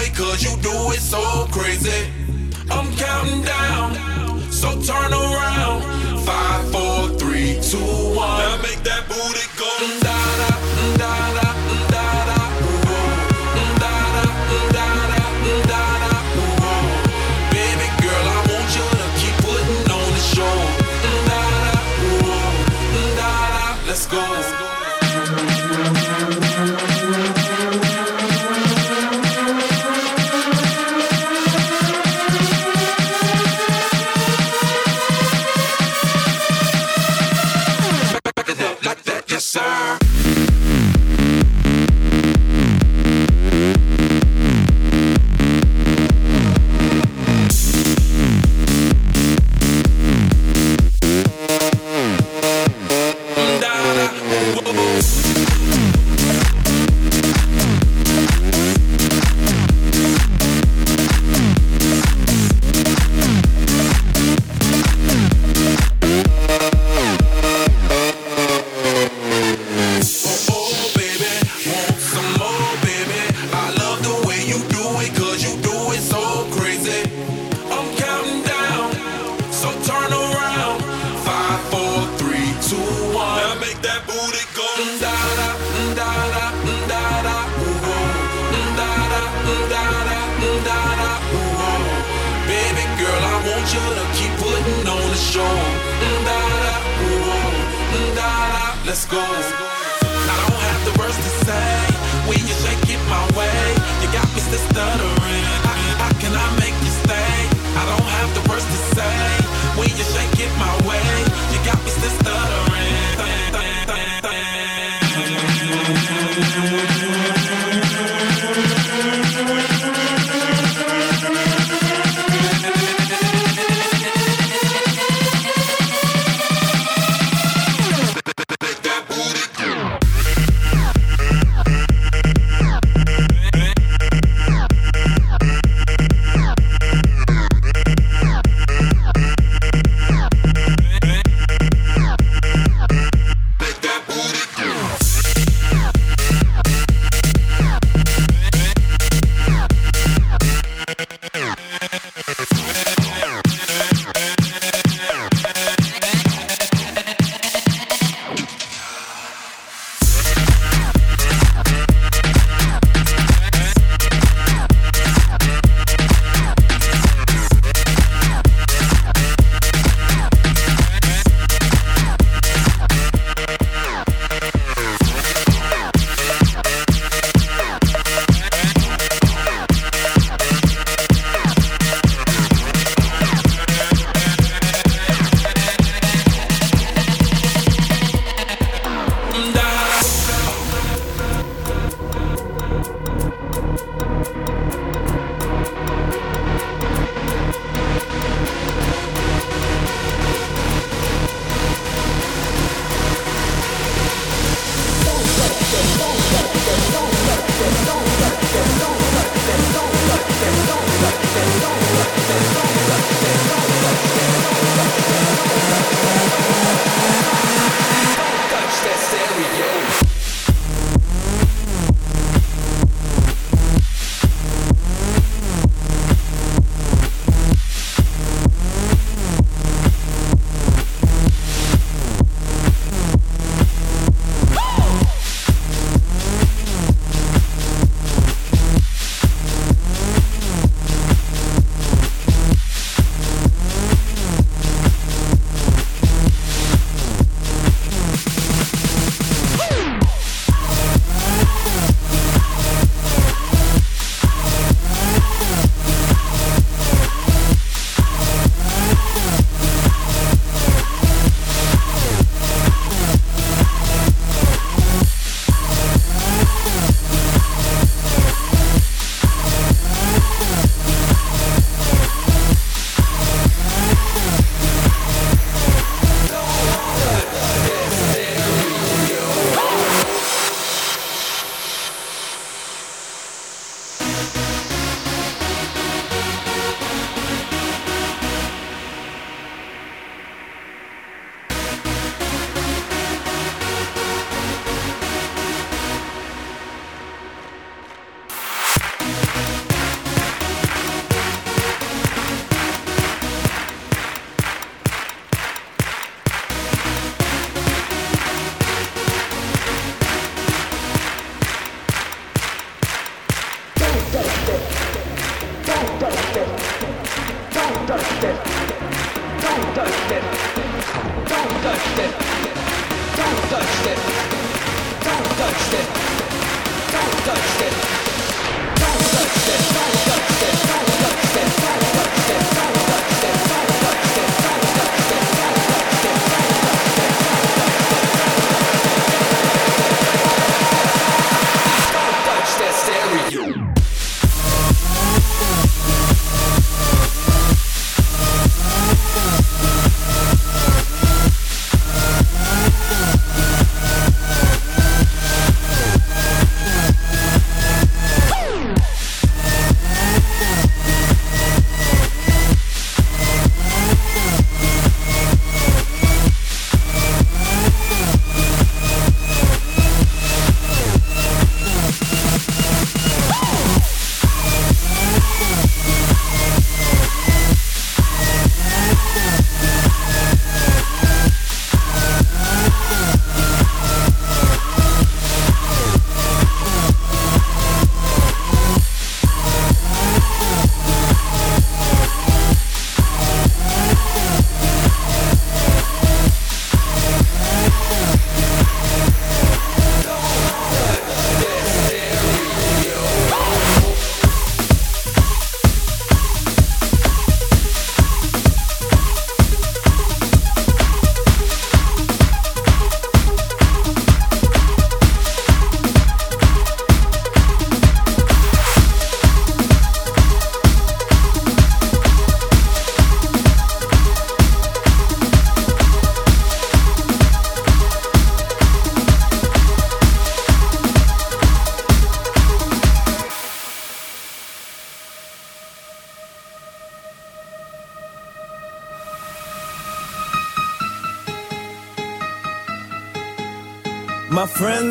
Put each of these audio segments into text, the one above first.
it, cause you do it so crazy. I'm counting down, so turn Let's go. I don't have the words to say when you shake it my way. You got me stuttering.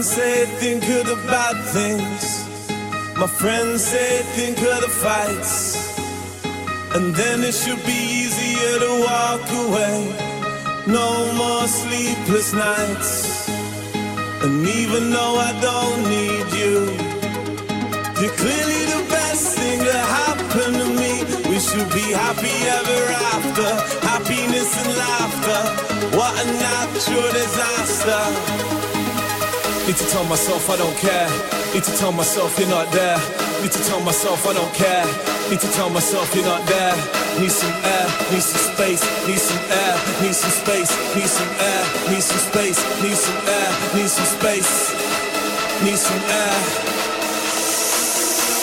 Say think of the bad things. My friends say think of the fights. And then it should be easier to walk away. No more sleepless nights. And even though I don't need you, you're clearly the best thing to happen to me. We should be happy ever after. Happiness and laughter. What a natural disaster. Need to tell myself I don't care. Need to tell myself you're not there. Need to tell myself I don't care. Need to tell myself you're not there. Need some air, need some space, need some air, need some space, need some air, need some space, need some air, need some space, need some air.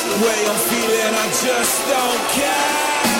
The way I'm feeling, I just don't care.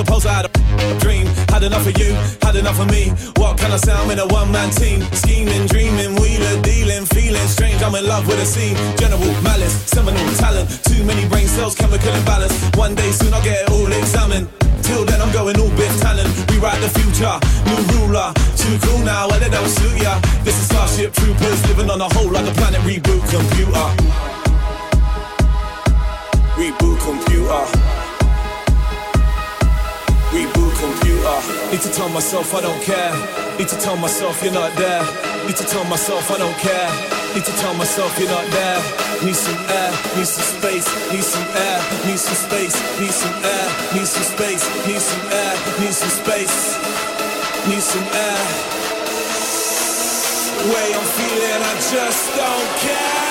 Suppose I had a dream, had enough of you, had enough of me. What can I say? I'm in a one-man team, scheming, dreaming, wheeler, dealing, feeling strange. I'm in love with a scene, general malice, seminal talent. Too many brain cells, chemical imbalance. One day soon I'll get it all examined. Till then I'm going all bit talent. Rewrite the future, new ruler. Too cool now, well it don't suit ya. This is Starship Troopers living on a whole like a planet reboot computer Reboot computer. Reboot computer. Need to tell myself I don't care. Need to tell myself you're not there. Need to tell myself I don't care. Need to tell myself you're not there. Need some air, need some space, need some air, need some space, need some air, need some space, need some air, need some space, need some air. Way I'm feeling, I just don't care.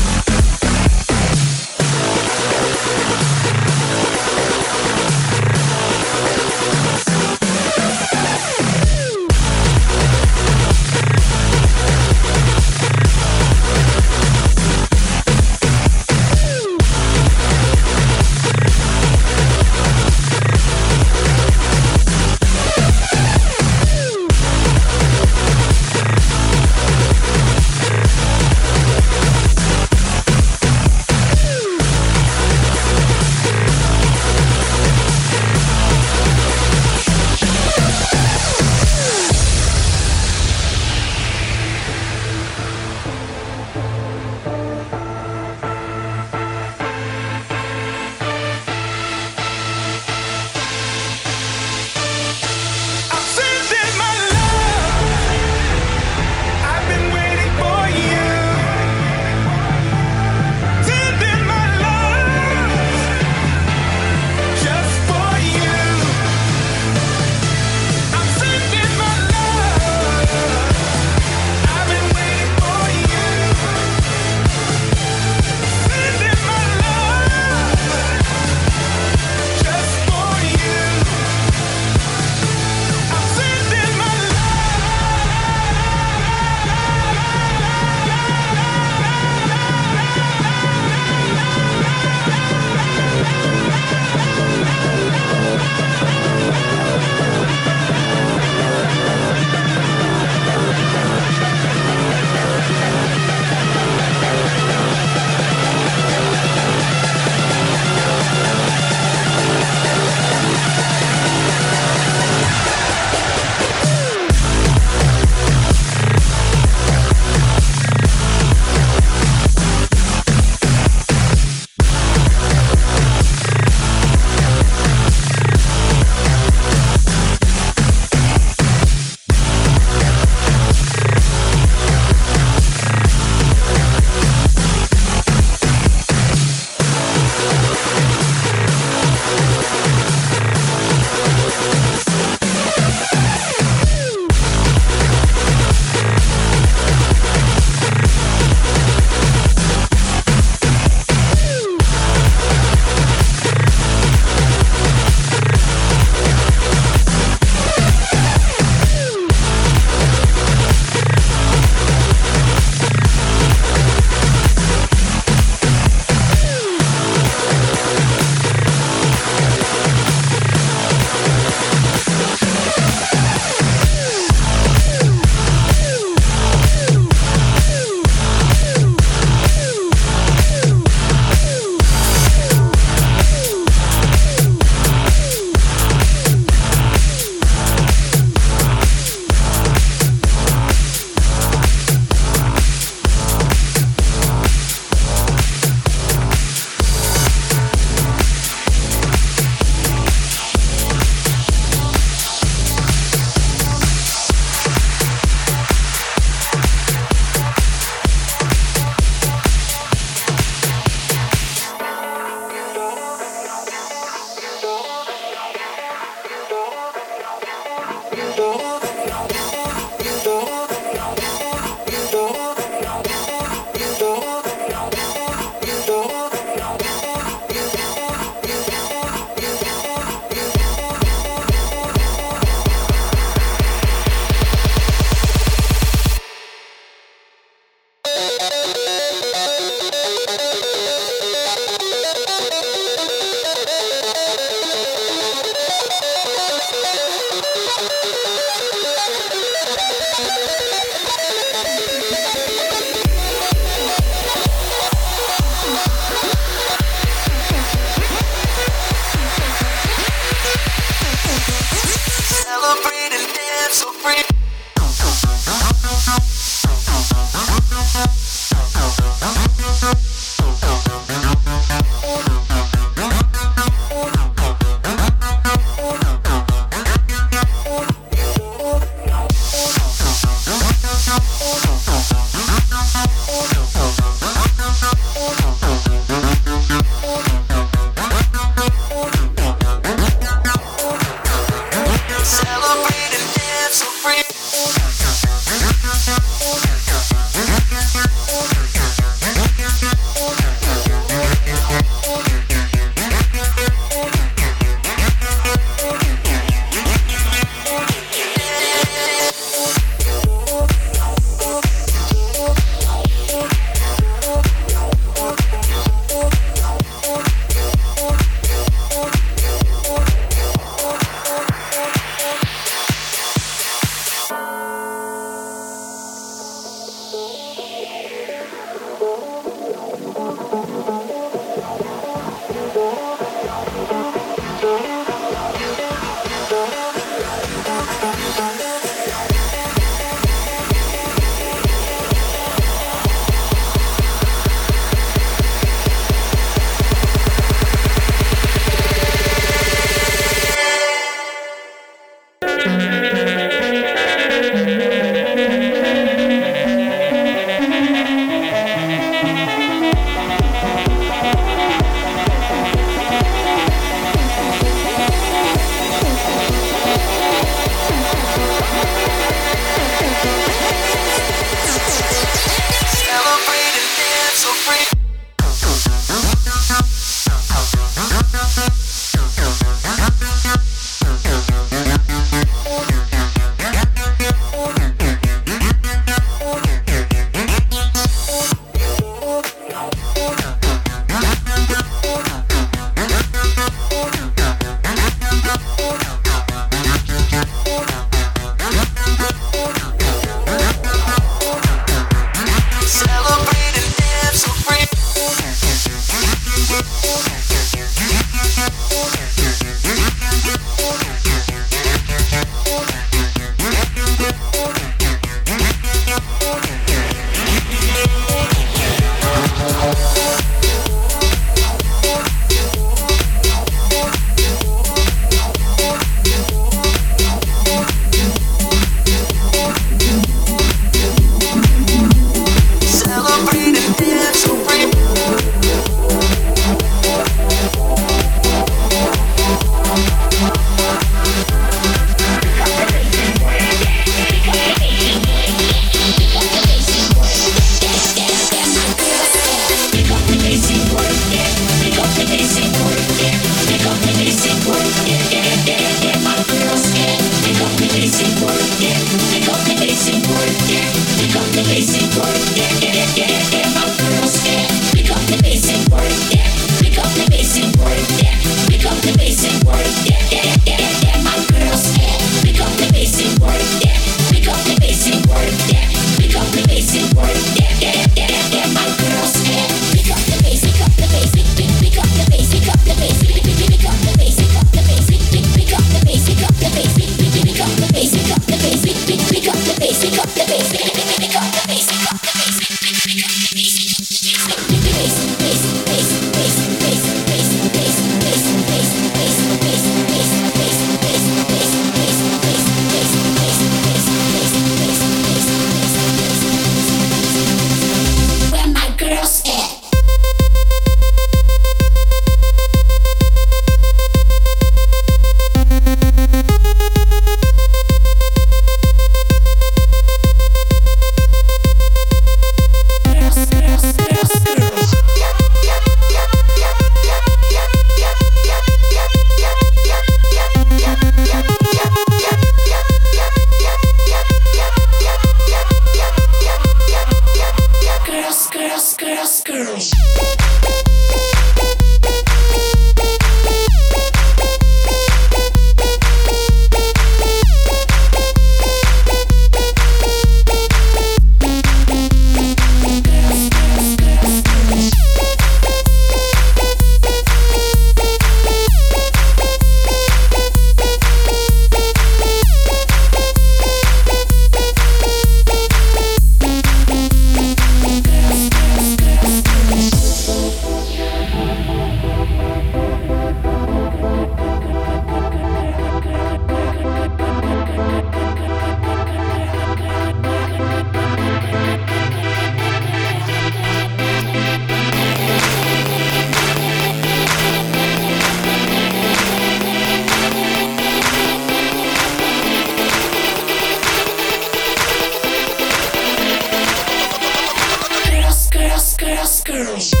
Girls.